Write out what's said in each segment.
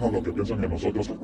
hacernos lo que piensan de nosotros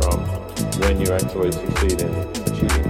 from when you actually succeed in achieving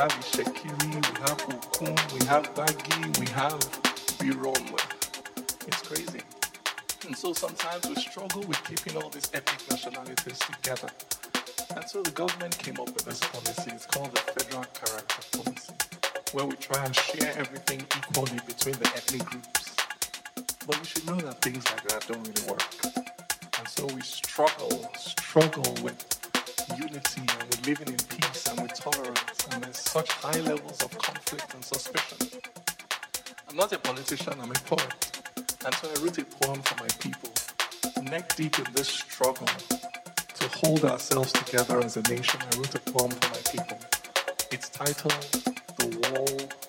have Itsekiri, we have Ukun, we have Bagi, we have Birom. It's crazy. And so sometimes we struggle with keeping all these ethnic nationalities together. And so the government came up with this policy. It's called the Federal Character Policy, where we try and share everything equally between the ethnic groups. But we should know that things like that don't really work. And so we struggle, struggle with unity and we're living in peace and with tolerance. And there's such high levels of conflict and suspicion. I'm not a politician, I'm a poet. And so I wrote a poem for my people, neck deep in this struggle to hold ourselves together as a nation, I wrote a poem for my people. It's titled The Wall.